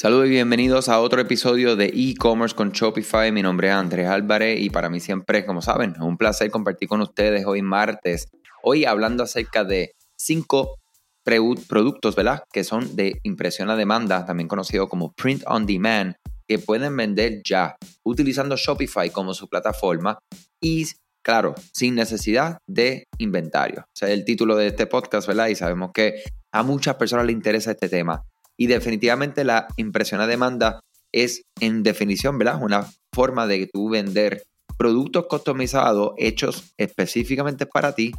Saludos y bienvenidos a otro episodio de e-commerce con Shopify. Mi nombre es Andrés Álvarez y para mí siempre, como saben, es un placer compartir con ustedes hoy martes. Hoy hablando acerca de cinco productos, ¿verdad? Que son de impresión a demanda, también conocido como print on demand, que pueden vender ya utilizando Shopify como su plataforma y, claro, sin necesidad de inventario. O sea, el título de este podcast, ¿verdad? Y sabemos que a muchas personas les interesa este tema. Y definitivamente la impresión a demanda es, en definición, ¿verdad? Una forma de tú vender productos customizados hechos específicamente para ti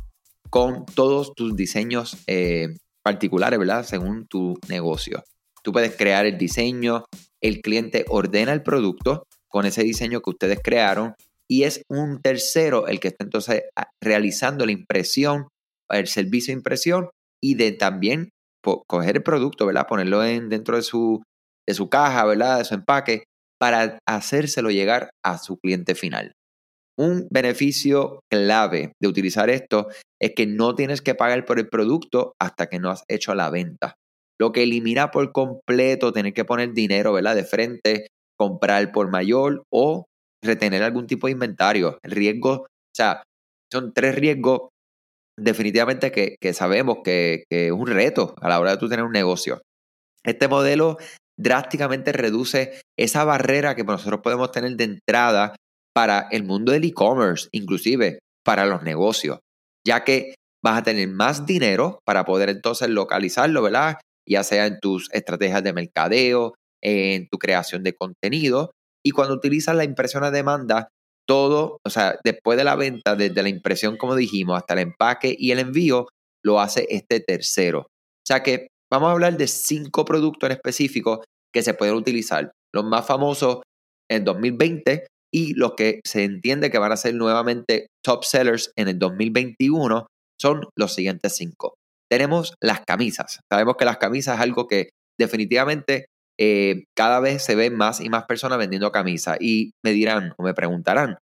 con todos tus diseños eh, particulares, ¿verdad? Según tu negocio. Tú puedes crear el diseño, el cliente ordena el producto con ese diseño que ustedes crearon y es un tercero el que está entonces ah, realizando la impresión, el servicio de impresión y de también coger el producto, ¿verdad? Ponerlo en, dentro de su, de su caja, ¿verdad? De su empaque, para hacérselo llegar a su cliente final. Un beneficio clave de utilizar esto es que no tienes que pagar por el producto hasta que no has hecho la venta. Lo que elimina por completo tener que poner dinero, ¿verdad? De frente, comprar por mayor o retener algún tipo de inventario. El riesgo, o sea, son tres riesgos definitivamente que, sabemos que, es un reto a la hora de tú tener un negocio. Este modelo drásticamente reduce esa barrera que nosotros podemos tener de entrada para el mundo del e-commerce, inclusive para los negocios, ya que vas a tener más dinero para poder entonces localizarlo, ¿verdad? Ya sea en tus estrategias de mercadeo, en tu creación de contenido. Y cuando utilizas la impresión a demanda, todo, o sea, después de la venta, desde la impresión, como dijimos, hasta el empaque y el envío, lo hace este tercero. O sea que vamos a hablar de cinco productos en específico que se pueden utilizar. Los más famosos en 2020 y los que se entiende que van a ser nuevamente top sellers en el 2021 son los siguientes cinco. Tenemos las camisas. Sabemos que las camisas es algo que definitivamente eh, cada vez se ven más y más personas vendiendo camisas. Y me dirán o me preguntarán,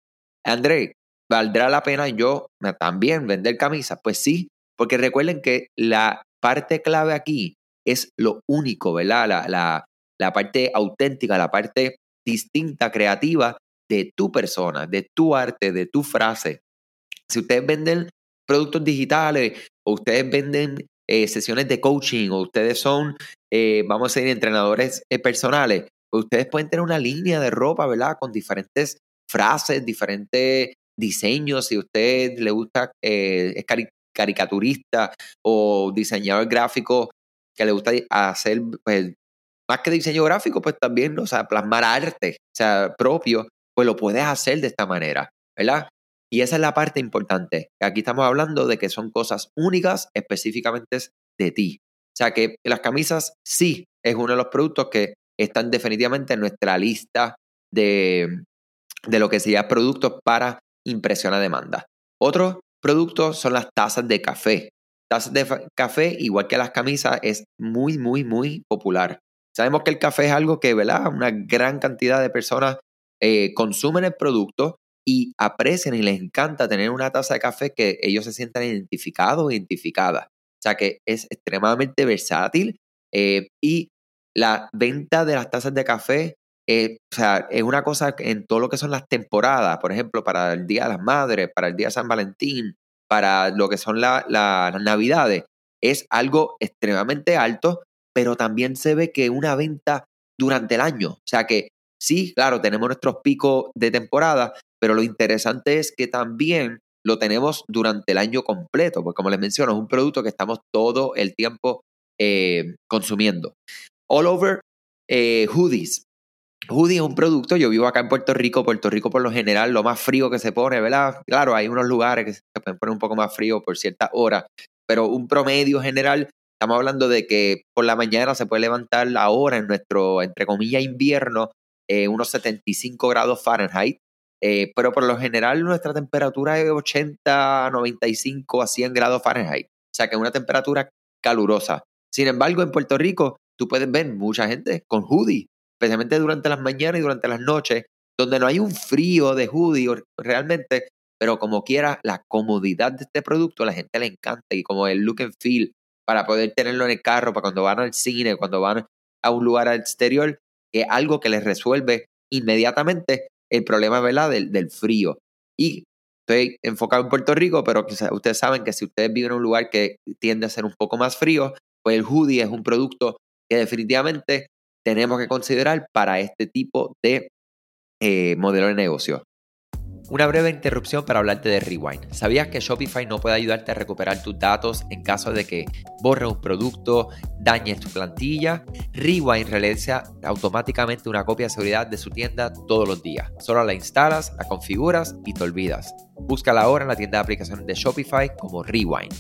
André, ¿valdrá la pena yo también vender camisas? Pues sí, porque recuerden que la parte clave aquí es lo único, ¿verdad? La, la, la parte auténtica, la parte distinta, creativa de tu persona, de tu arte, de tu frase. Si ustedes venden productos digitales o ustedes venden eh, sesiones de coaching o ustedes son, eh, vamos a decir, entrenadores eh, personales, pues ustedes pueden tener una línea de ropa, ¿verdad? Con diferentes frases, diferentes diseños. Si a usted le gusta, es caricaturista o diseñador gráfico que le gusta hacer, pues, más que diseño gráfico, pues también, o sea, plasmar arte, o sea, propio, pues lo puedes hacer de esta manera, ¿verdad? Y esa es la parte importante. Aquí estamos hablando de que son cosas únicas, específicamente de ti. O sea que las camisas sí es uno de los productos que están definitivamente en nuestra lista de, de lo que sería productos para impresión a demanda. Otro producto son las tazas de café. Tazas de café, igual que las camisas, es muy, muy, muy popular. Sabemos que el café es algo que, ¿verdad? Una gran cantidad de personas eh, consumen el producto y aprecian y les encanta tener una taza de café que ellos se sientan identificados o identificadas. O sea que es extremadamente versátil eh, y la venta de las tazas de café eh, o sea, es una cosa en todo lo que son las temporadas, por ejemplo, para el Día de las Madres, para el Día de San Valentín, para lo que son las Navidades, es algo extremadamente alto, pero también se ve que una venta durante el año. O sea que sí, claro, tenemos nuestros picos de temporada, pero lo interesante es que también lo tenemos durante el año completo, porque como les menciono, es un producto que estamos todo el tiempo eh, consumiendo. All over eh, hoodies. Hoodie es un producto, yo vivo acá en Puerto Rico, Puerto Rico por lo general lo más frío que se pone, ¿verdad? Claro, hay unos lugares que se pueden poner un poco más frío por ciertas horas, pero un promedio general, estamos hablando de que por la mañana se puede levantar la hora en nuestro, entre comillas, invierno, eh, unos 75 grados Fahrenheit, eh, pero por lo general nuestra temperatura es 80, 95 a 100 grados Fahrenheit. O sea que es una temperatura calurosa. Sin embargo, en Puerto Rico tú puedes ver mucha gente con hoodie, especialmente durante las mañanas y durante las noches, donde no hay un frío de hoodie realmente, pero como quiera, la comodidad de este producto a la gente le encanta y como el look and feel para poder tenerlo en el carro, para cuando van al cine, cuando van a un lugar exterior, que es algo que les resuelve inmediatamente el problema ¿verdad? Del, del frío. Y estoy enfocado en Puerto Rico, pero ustedes saben que si ustedes viven en un lugar que tiende a ser un poco más frío, pues el hoodie es un producto que definitivamente tenemos que considerar para este tipo de eh, modelo de negocio. Una breve interrupción para hablarte de Rewind. ¿Sabías que Shopify no puede ayudarte a recuperar tus datos en caso de que borre un producto, dañes tu plantilla? Rewind realiza automáticamente una copia de seguridad de su tienda todos los días. Solo la instalas, la configuras y te olvidas. Búscala ahora en la tienda de aplicaciones de Shopify como Rewind.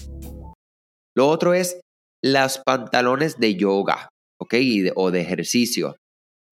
Lo otro es las pantalones de yoga, ¿ok? o de ejercicio.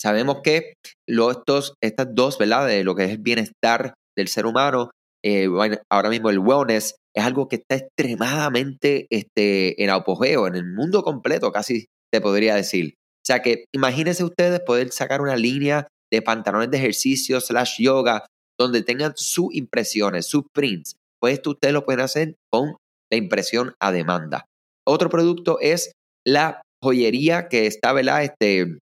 Sabemos que estos, estas dos, ¿verdad? De lo que es el bienestar del ser humano, eh, ahora mismo el wellness es algo que está extremadamente este, en apogeo en el mundo completo, casi te podría decir. O sea que imagínense ustedes poder sacar una línea de pantalones de ejercicio slash yoga donde tengan sus impresiones, sus prints. Pues esto ustedes lo pueden hacer con la impresión a demanda. Otro producto es la joyería que está. Este,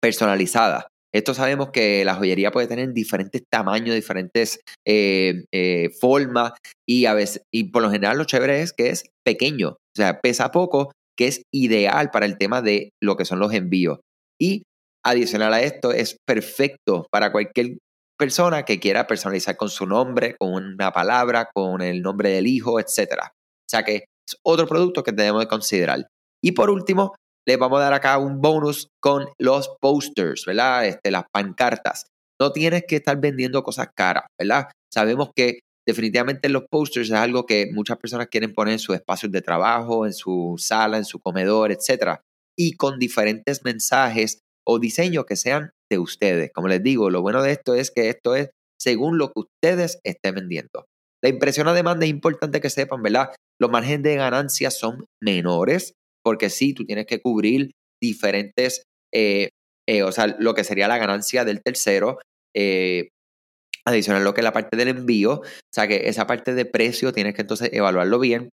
personalizada. Esto sabemos que la joyería puede tener diferentes tamaños, diferentes eh, eh, formas y a veces, y por lo general lo chévere es que es pequeño, o sea, pesa poco, que es ideal para el tema de lo que son los envíos. Y adicional a esto, es perfecto para cualquier persona que quiera personalizar con su nombre, con una palabra, con el nombre del hijo, etc. O sea que es otro producto que debemos de considerar. Y por último, les vamos a dar acá un bonus con los posters, ¿verdad? Este, las pancartas. No tienes que estar vendiendo cosas caras, ¿verdad? Sabemos que definitivamente los posters es algo que muchas personas quieren poner en sus espacios de trabajo, en su sala, en su comedor, etc. Y con diferentes mensajes o diseños que sean de ustedes. Como les digo, lo bueno de esto es que esto es según lo que ustedes estén vendiendo. La impresión a demanda es importante que sepan, ¿verdad? Los márgenes de ganancia son menores porque sí, tú tienes que cubrir diferentes, eh, eh, o sea, lo que sería la ganancia del tercero, eh, adicional lo que es la parte del envío, o sea que esa parte de precio tienes que entonces evaluarlo bien,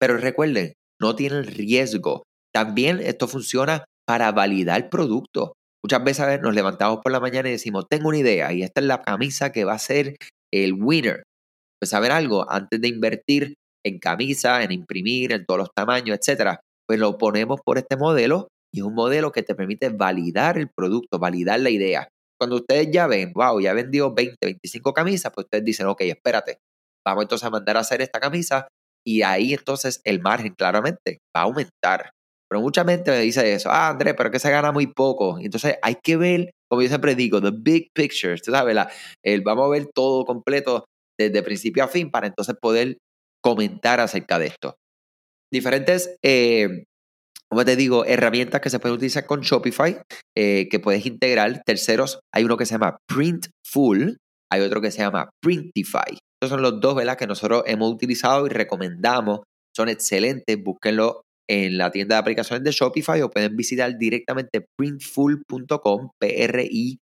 pero recuerden, no tienen riesgo. También esto funciona para validar producto. Muchas veces nos levantamos por la mañana y decimos, tengo una idea y esta es la camisa que va a ser el winner. Pues saber algo, antes de invertir en camisa, en imprimir, en todos los tamaños, etcétera, pues lo ponemos por este modelo y es un modelo que te permite validar el producto, validar la idea. Cuando ustedes ya ven, wow, ya vendió 20, 25 camisas, pues ustedes dicen, ok, espérate, vamos entonces a mandar a hacer esta camisa y ahí entonces el margen claramente va a aumentar. Pero mucha gente me dice eso, ah, Andrés, pero que se gana muy poco. Entonces hay que ver, como yo siempre digo, the big picture, tú sabes, el, vamos a ver todo completo desde principio a fin para entonces poder comentar acerca de esto diferentes, eh, como te digo, herramientas que se pueden utilizar con Shopify, eh, que puedes integrar. Terceros, hay uno que se llama Printful, hay otro que se llama Printify. Estos son los dos ¿verdad? que nosotros hemos utilizado y recomendamos. Son excelentes, búsquenlo en la tienda de aplicaciones de Shopify o pueden visitar directamente printful.com, P-R-I-N-T-F-U-L.com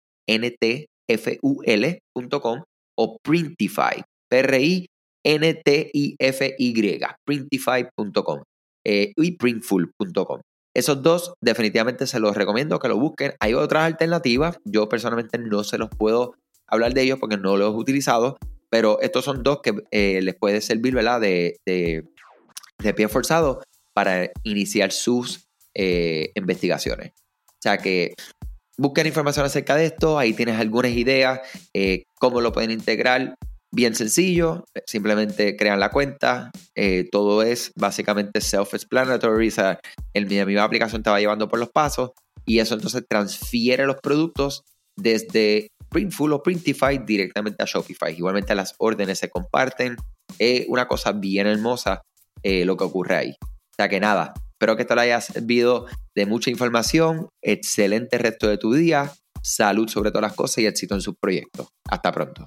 o Printify, P-R-I N-T-I-F-Y, printify.com eh, y printful.com. Esos dos definitivamente se los recomiendo que lo busquen. Hay otras alternativas. Yo personalmente no se los puedo hablar de ellos porque no los he utilizado, pero estos son dos que eh, les puede servir, ¿verdad? De, de, pie forzado para iniciar sus eh, investigaciones. O sea que busquen información acerca de esto, ahí tienes algunas ideas, cómo lo pueden integrar. Bien sencillo, simplemente crean la cuenta, eh, todo es básicamente self-explanatory, o sea, el, mi aplicación te va llevando por los pasos y eso entonces transfiere los productos desde Printful o Printify directamente a Shopify. Igualmente las órdenes se comparten, es una cosa bien hermosa eh, lo que ocurre ahí. O sea que nada, espero que esto le haya servido de mucha información, excelente resto de tu día, salud sobre todas las cosas y éxito en sus proyectos. Hasta pronto.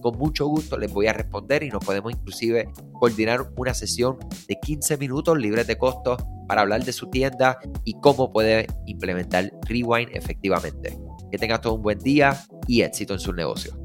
con mucho gusto les voy a responder y nos podemos inclusive coordinar una sesión de 15 minutos libres de costo para hablar de su tienda y cómo puede implementar Rewind efectivamente. Que tengas todo un buen día y éxito en su negocio.